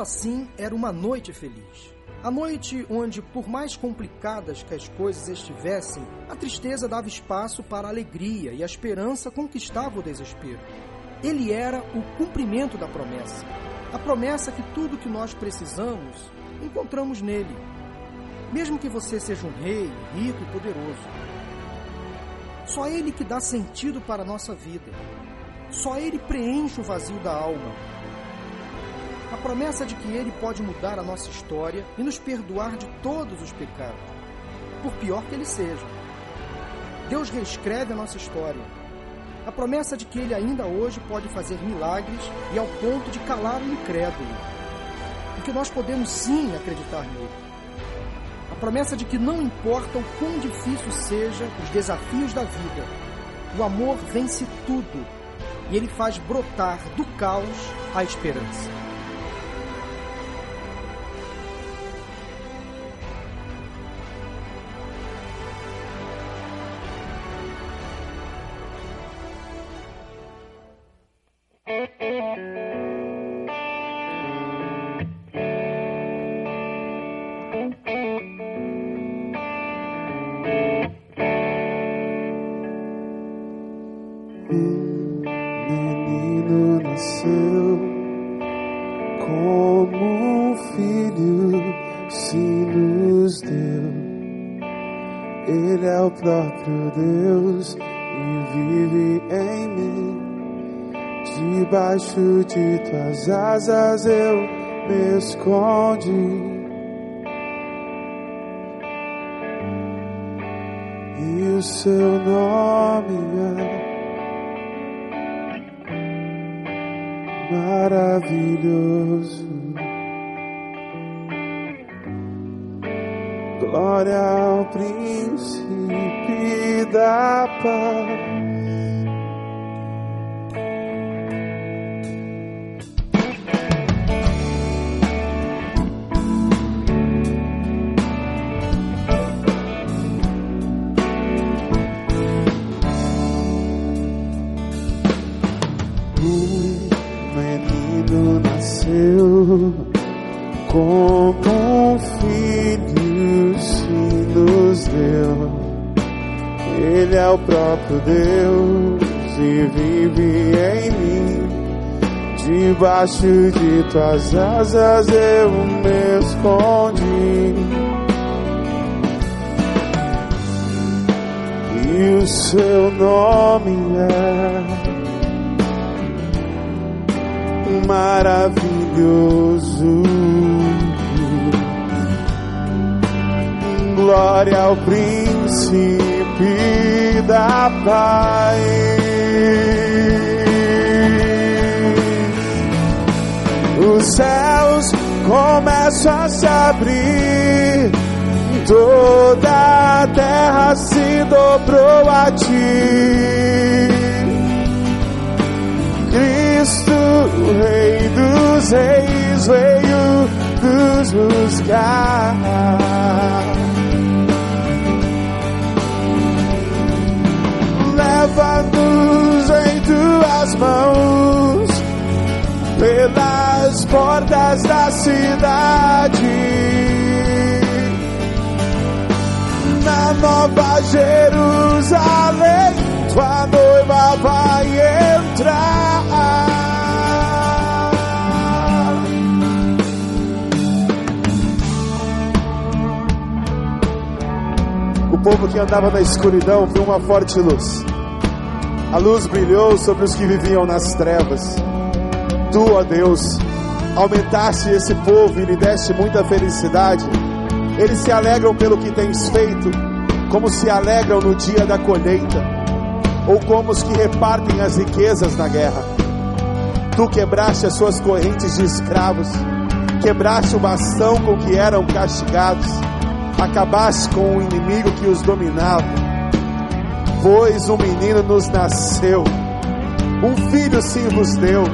Aquela sim era uma noite feliz. A noite onde, por mais complicadas que as coisas estivessem, a tristeza dava espaço para a alegria e a esperança conquistava o desespero. Ele era o cumprimento da promessa. A promessa que tudo que nós precisamos encontramos nele. Mesmo que você seja um rei, rico e poderoso. Só ele que dá sentido para a nossa vida. Só ele preenche o vazio da alma. A promessa de que Ele pode mudar a nossa história e nos perdoar de todos os pecados, por pior que ele seja. Deus reescreve a nossa história. A promessa de que Ele ainda hoje pode fazer milagres e ao ponto de calar o incrédulo. E que nós podemos sim acreditar nele. A promessa de que não importa o quão difícil seja os desafios da vida, o amor vence tudo e ele faz brotar do caos a esperança. Nasceu como um filho se nos deu. Ele é o próprio Deus e vive em mim. Debaixo de tuas asas eu me escondi. E o seu nome é maravilhoso. Glória ao príncipe da paz. Debaixo de tuas asas eu me escondi. E o seu nome é maravilhoso. o príncipe da paz. Os céus começam a se abrir, toda a terra se dobrou a ti. Cristo, Rei dos Reis, veio nos buscar. Leva-nos em tuas mãos portas da cidade. Na nova Jerusalém, tua noiva vai entrar. O povo que andava na escuridão viu uma forte luz. A luz brilhou sobre os que viviam nas trevas. Tu, ó Deus, aumentaste esse povo e lhe deste muita felicidade. Eles se alegram pelo que tens feito, como se alegram no dia da colheita, ou como os que repartem as riquezas na guerra. Tu quebraste as suas correntes de escravos, quebraste o bastão com que eram castigados, acabaste com o inimigo que os dominava. Pois um menino nos nasceu, um filho se vos deu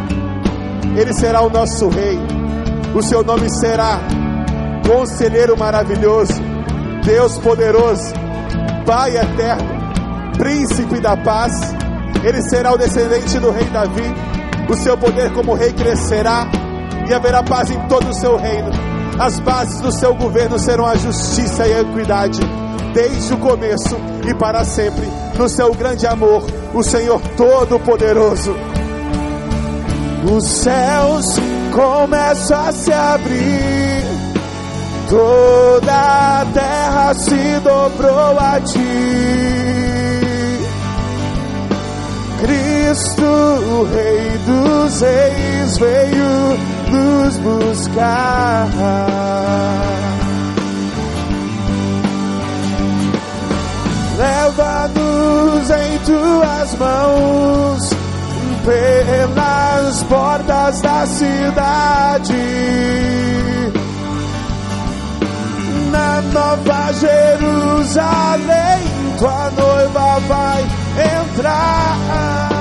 ele será o nosso rei. O seu nome será Conselheiro Maravilhoso, Deus Poderoso, Pai Eterno, Príncipe da Paz. Ele será o descendente do rei Davi. O seu poder como rei crescerá e haverá paz em todo o seu reino. As bases do seu governo serão a justiça e a equidade, desde o começo e para sempre, no seu grande amor, o Senhor Todo-Poderoso. Os céus começam a se abrir, toda a terra se dobrou a ti. Cristo, o Rei dos Reis, veio nos buscar. Leva-nos em tuas mãos pelas portas da cidade. Na nova Jerusalém, tua noiva vai entrar.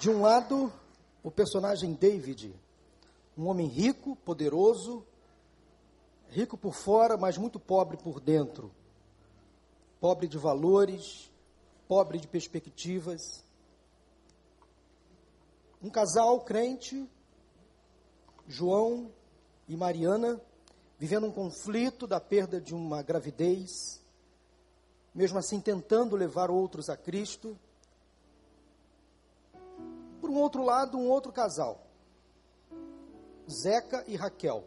De um lado, o personagem David, um homem rico, poderoso, rico por fora, mas muito pobre por dentro. Pobre de valores, pobre de perspectivas. Um casal crente, João e Mariana, vivendo um conflito da perda de uma gravidez, mesmo assim tentando levar outros a Cristo. Um outro lado, um outro casal, Zeca e Raquel.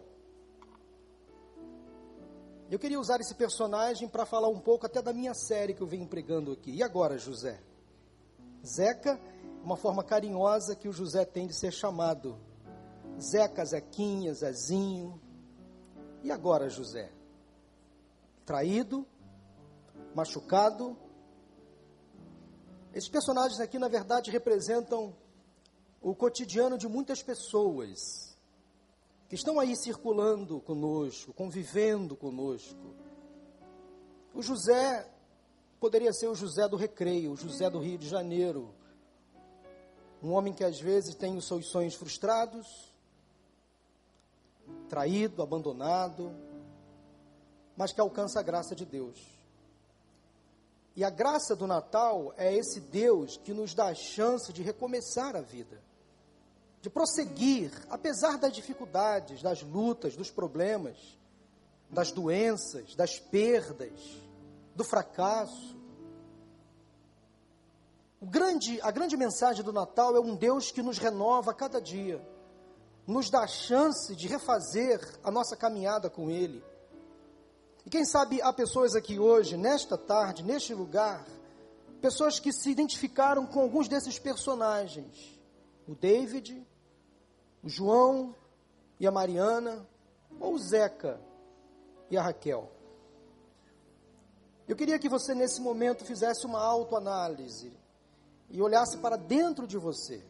Eu queria usar esse personagem para falar um pouco até da minha série que eu venho pregando aqui. E agora, José? Zeca, uma forma carinhosa que o José tem de ser chamado. Zeca, Zequinha, Zezinho. E agora, José? Traído, machucado. Esses personagens aqui, na verdade, representam o cotidiano de muitas pessoas que estão aí circulando conosco, convivendo conosco. O José poderia ser o José do Recreio, o José do Rio de Janeiro. Um homem que às vezes tem os seus sonhos frustrados, traído, abandonado, mas que alcança a graça de Deus. E a graça do Natal é esse Deus que nos dá a chance de recomeçar a vida, de prosseguir, apesar das dificuldades, das lutas, dos problemas, das doenças, das perdas, do fracasso. Grande, a grande mensagem do Natal é um Deus que nos renova a cada dia, nos dá a chance de refazer a nossa caminhada com Ele. E quem sabe há pessoas aqui hoje, nesta tarde, neste lugar, pessoas que se identificaram com alguns desses personagens: o David, o João e a Mariana, ou o Zeca e a Raquel. Eu queria que você, nesse momento, fizesse uma autoanálise e olhasse para dentro de você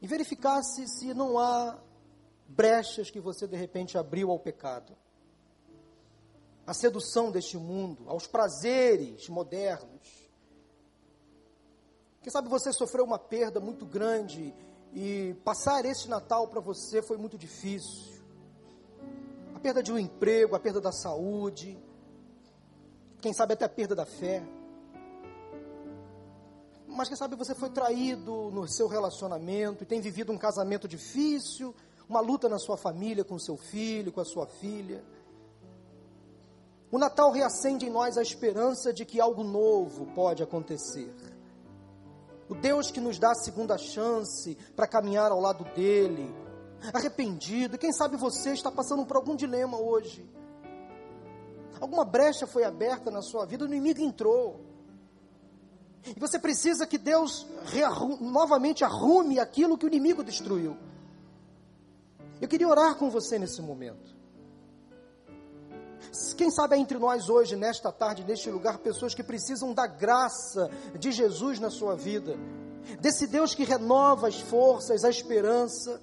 e verificasse se não há brechas que você de repente abriu ao pecado, à sedução deste mundo, aos prazeres modernos. Quem sabe você sofreu uma perda muito grande e passar esse Natal para você foi muito difícil. A perda de um emprego, a perda da saúde, quem sabe até a perda da fé. Mas quem sabe você foi traído no seu relacionamento e tem vivido um casamento difícil, uma luta na sua família com seu filho, com a sua filha. O Natal reacende em nós a esperança de que algo novo pode acontecer. O Deus que nos dá a segunda chance para caminhar ao lado dele, arrependido. Quem sabe você está passando por algum dilema hoje. Alguma brecha foi aberta na sua vida, o inimigo entrou. E você precisa que Deus novamente arrume aquilo que o inimigo destruiu. Eu queria orar com você nesse momento. Quem sabe há entre nós hoje, nesta tarde, neste lugar, pessoas que precisam da graça de Jesus na sua vida, desse Deus que renova as forças, a esperança,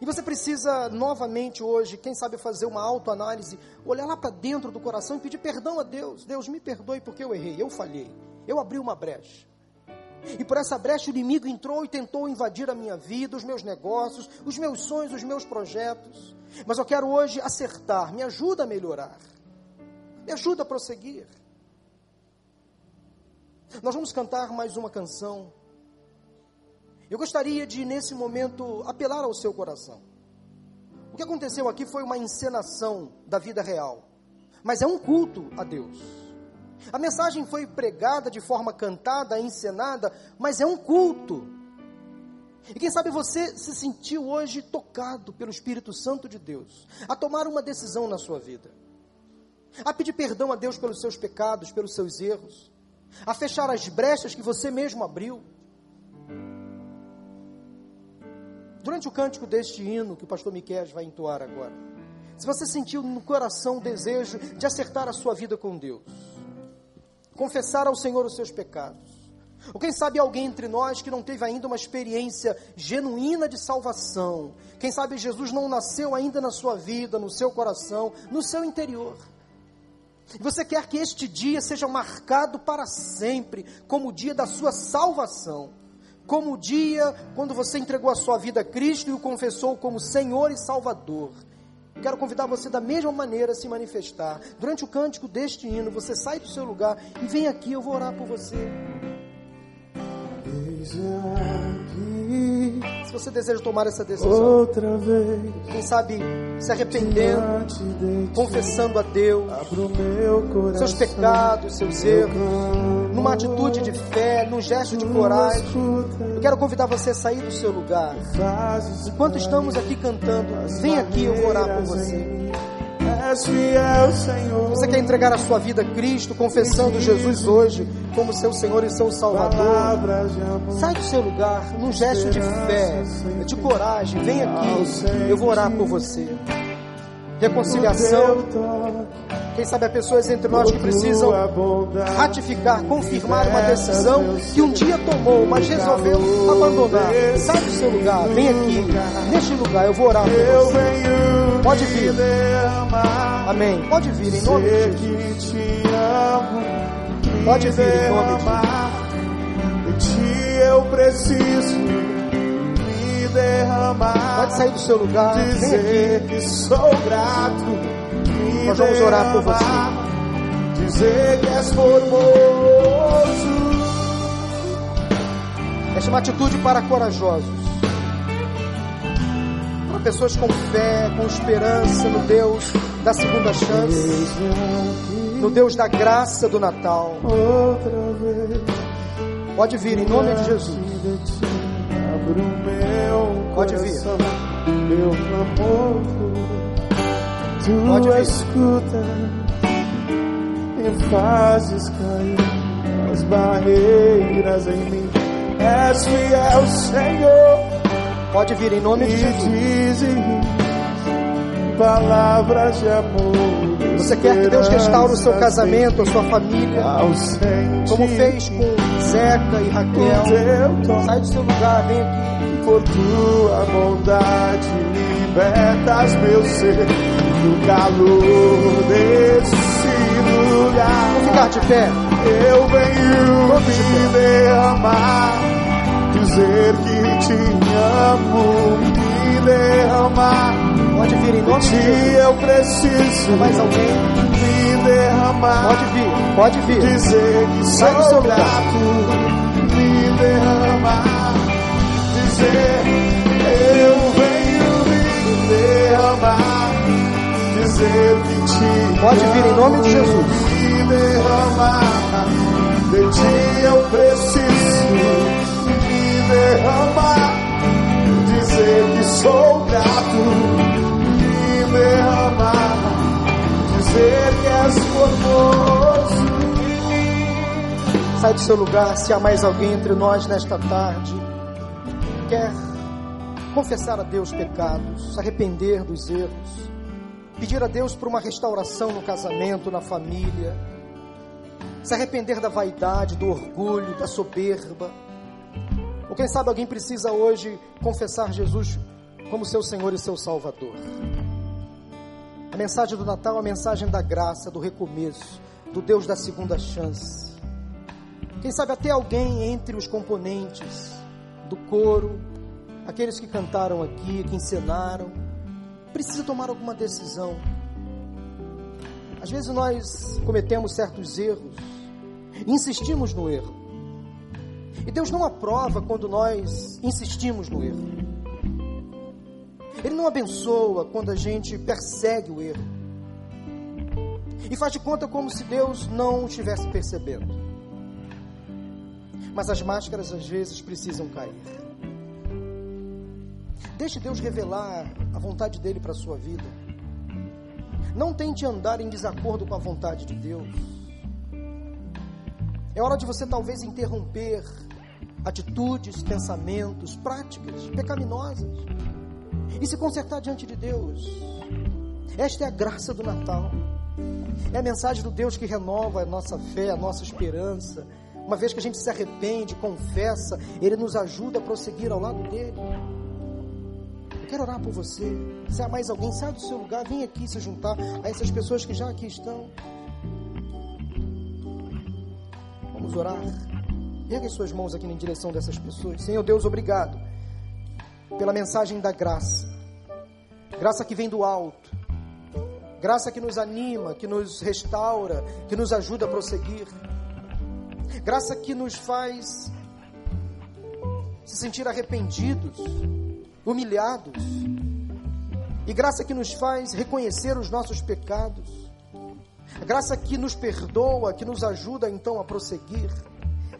e você precisa novamente hoje, quem sabe fazer uma autoanálise, olhar lá para dentro do coração e pedir perdão a Deus. Deus me perdoe porque eu errei, eu falhei, eu abri uma brecha. E por essa brecha o inimigo entrou e tentou invadir a minha vida, os meus negócios, os meus sonhos, os meus projetos. Mas eu quero hoje acertar, me ajuda a melhorar, me ajuda a prosseguir. Nós vamos cantar mais uma canção. Eu gostaria de, nesse momento, apelar ao seu coração. O que aconteceu aqui foi uma encenação da vida real, mas é um culto a Deus. A mensagem foi pregada de forma cantada, encenada, mas é um culto. E quem sabe você se sentiu hoje tocado pelo Espírito Santo de Deus a tomar uma decisão na sua vida, a pedir perdão a Deus pelos seus pecados, pelos seus erros, a fechar as brechas que você mesmo abriu Durante o cântico deste hino que o pastor Miquel vai entoar agora, se você sentiu no coração o desejo de acertar a sua vida com Deus, confessar ao Senhor os seus pecados, ou quem sabe alguém entre nós que não teve ainda uma experiência genuína de salvação, quem sabe Jesus não nasceu ainda na sua vida, no seu coração, no seu interior. E você quer que este dia seja marcado para sempre como o dia da sua salvação como o dia quando você entregou a sua vida a Cristo e o confessou como Senhor e Salvador. Quero convidar você da mesma maneira a se manifestar. Durante o cântico deste hino, você sai do seu lugar e vem aqui, eu vou orar por você. Se você deseja tomar essa decisão, outra vez, quem sabe se arrependendo, confessando a Deus seus pecados, seus erros, numa atitude de fé, num gesto de coragem. Eu quero convidar você a sair do seu lugar. Enquanto estamos aqui cantando, vem aqui, eu vou orar por você. Você quer entregar a sua vida a Cristo, confessando Jesus hoje como seu Senhor e seu Salvador? Sai do seu lugar, num gesto de fé, de coragem. Vem aqui, eu vou orar por você. Reconciliação. Quem sabe há pessoas entre nós que precisam ratificar, confirmar uma decisão que um dia tomou, mas resolveu abandonar. Sai do seu lugar, vem aqui, neste lugar, eu vou orar por você. Pode vir. Amém. Pode vir em nome de Jesus. Pode vir em nome de Jesus. Ti eu preciso me derramar. Pode sair do seu lugar. Dizer que sou grato. Nós vamos orar por você. dizer que és formoso. Esta é uma atitude para corajosos. Para pessoas com fé, com esperança no Deus da segunda chance, no Deus da graça do Natal. Pode vir, em nome de Jesus. Pode vir. meu. Tu Pode vir. escuta e fazes cair as barreiras em mim. És fiel, Senhor. Pode vir em nome de Jesus. dizes palavras de amor. Você quer que Deus restaure o seu casamento, a sua família, como fez com Zeca e Raquel. Sai do seu lugar, vem aqui. Por tua bondade libertas meu ser do calor desse lugar. Vamos ficar de pé. Eu venho me derramar, dizer que te amo, me derramar. Pode vir em nome de Jesus. eu preciso. Mais alguém? Me derramar. Pode vir, pode vir. Dizer que Sai do seu lugar. grato, me derramar. Dizer eu venho me derramar. Pode vir em nome de Jesus. Me derramar. De ti eu preciso me derramar. Dizer que sou grato, me derramar. Dizer que és formoso. Sai do seu lugar, se há mais alguém entre nós nesta tarde, quer confessar a Deus pecados, se arrepender dos erros, pedir a Deus por uma restauração no casamento, na família, se arrepender da vaidade, do orgulho, da soberba. Ou quem sabe alguém precisa hoje confessar Jesus como seu Senhor e seu Salvador. A mensagem do Natal é a mensagem da graça, do recomeço, do Deus da segunda chance. Quem sabe até alguém entre os componentes do coro, aqueles que cantaram aqui, que encenaram, precisa tomar alguma decisão. Às vezes nós cometemos certos erros, insistimos no erro. E Deus não aprova quando nós insistimos no erro. Ele não abençoa quando a gente persegue o erro. E faz de conta como se Deus não estivesse percebendo. Mas as máscaras às vezes precisam cair. Deixe Deus revelar a vontade dele para a sua vida. Não tente andar em desacordo com a vontade de Deus. É hora de você talvez interromper atitudes, pensamentos, práticas pecaminosas e se consertar diante de Deus. Esta é a graça do Natal. É a mensagem do Deus que renova a nossa fé, a nossa esperança. Uma vez que a gente se arrepende, confessa, Ele nos ajuda a prosseguir ao lado dele. Quero orar por você. Se há mais alguém, sai do seu lugar, vem aqui se juntar a essas pessoas que já aqui estão. Vamos orar. Ergue as suas mãos aqui em direção dessas pessoas. Senhor Deus, obrigado pela mensagem da graça. Graça que vem do alto. Graça que nos anima, que nos restaura, que nos ajuda a prosseguir. Graça que nos faz se sentir arrependidos, humilhados. E graça que nos faz reconhecer os nossos pecados. Graça que nos perdoa, que nos ajuda então a prosseguir.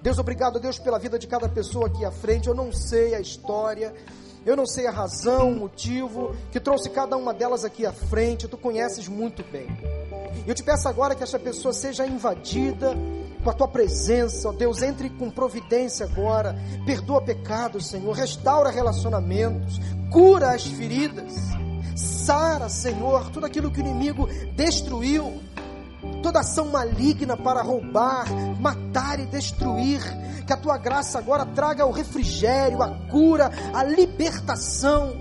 Deus, obrigado, Deus, pela vida de cada pessoa aqui à frente. Eu não sei a história, eu não sei a razão, o motivo que trouxe cada uma delas aqui à frente. Tu conheces muito bem. Eu te peço agora que essa pessoa seja invadida com a tua presença, ó Deus, entre com providência agora, perdoa pecados, Senhor, restaura relacionamentos, cura as feridas, sara, Senhor, tudo aquilo que o inimigo destruiu, toda ação maligna para roubar, matar e destruir, que a tua graça agora traga o refrigério, a cura, a libertação.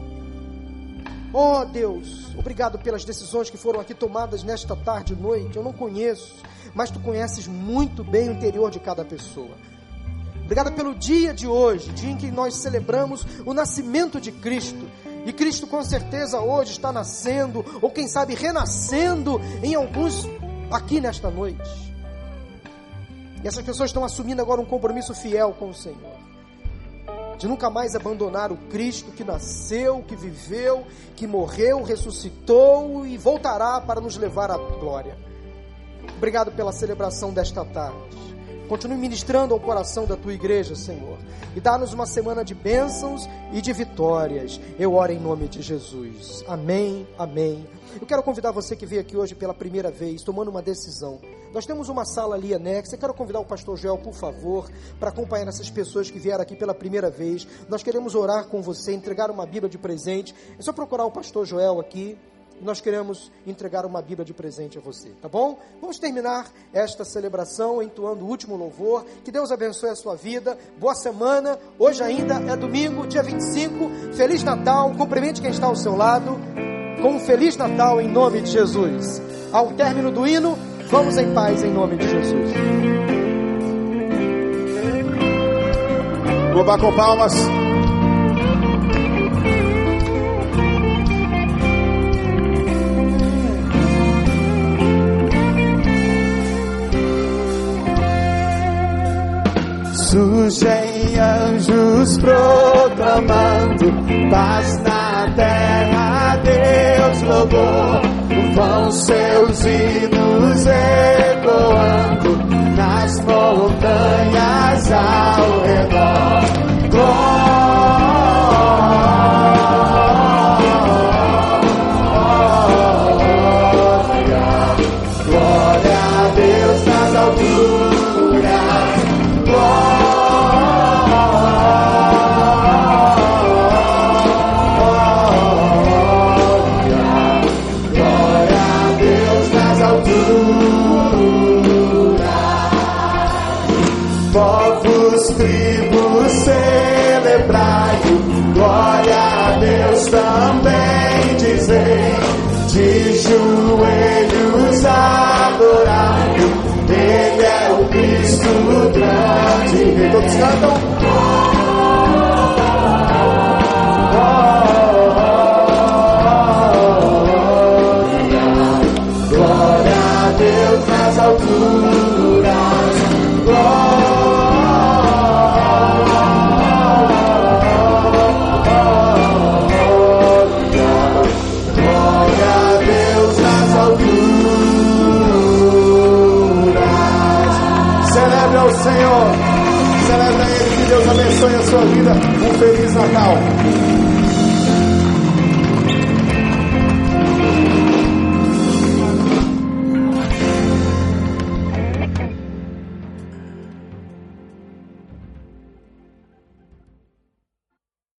Oh Deus, obrigado pelas decisões que foram aqui tomadas nesta tarde e noite. Eu não conheço, mas tu conheces muito bem o interior de cada pessoa. Obrigado pelo dia de hoje, dia em que nós celebramos o nascimento de Cristo. E Cristo com certeza hoje está nascendo, ou quem sabe renascendo em alguns aqui nesta noite. E essas pessoas estão assumindo agora um compromisso fiel com o Senhor. De nunca mais abandonar o Cristo que nasceu, que viveu, que morreu, ressuscitou e voltará para nos levar à glória. Obrigado pela celebração desta tarde. Continue ministrando ao coração da tua igreja, Senhor. E dá-nos uma semana de bênçãos e de vitórias. Eu oro em nome de Jesus. Amém, amém. Eu quero convidar você que veio aqui hoje pela primeira vez, tomando uma decisão. Nós temos uma sala ali anexa. Eu quero convidar o pastor Joel, por favor, para acompanhar essas pessoas que vieram aqui pela primeira vez. Nós queremos orar com você, entregar uma Bíblia de presente. É só procurar o pastor Joel aqui nós queremos entregar uma Bíblia de presente a você, tá bom? Vamos terminar esta celebração entoando o último louvor. Que Deus abençoe a sua vida. Boa semana. Hoje ainda é domingo, dia 25. Feliz Natal. Cumprimente quem está ao seu lado com um Feliz Natal em nome de Jesus. Ao término do hino, vamos em paz em nome de Jesus. Louvar com palmas. Surgem anjos proclamando paz na terra, Deus louvor. Vão seus hinos ecoando nas montanhas ao redor. Glória, E todos sua vida. Um Feliz Natal.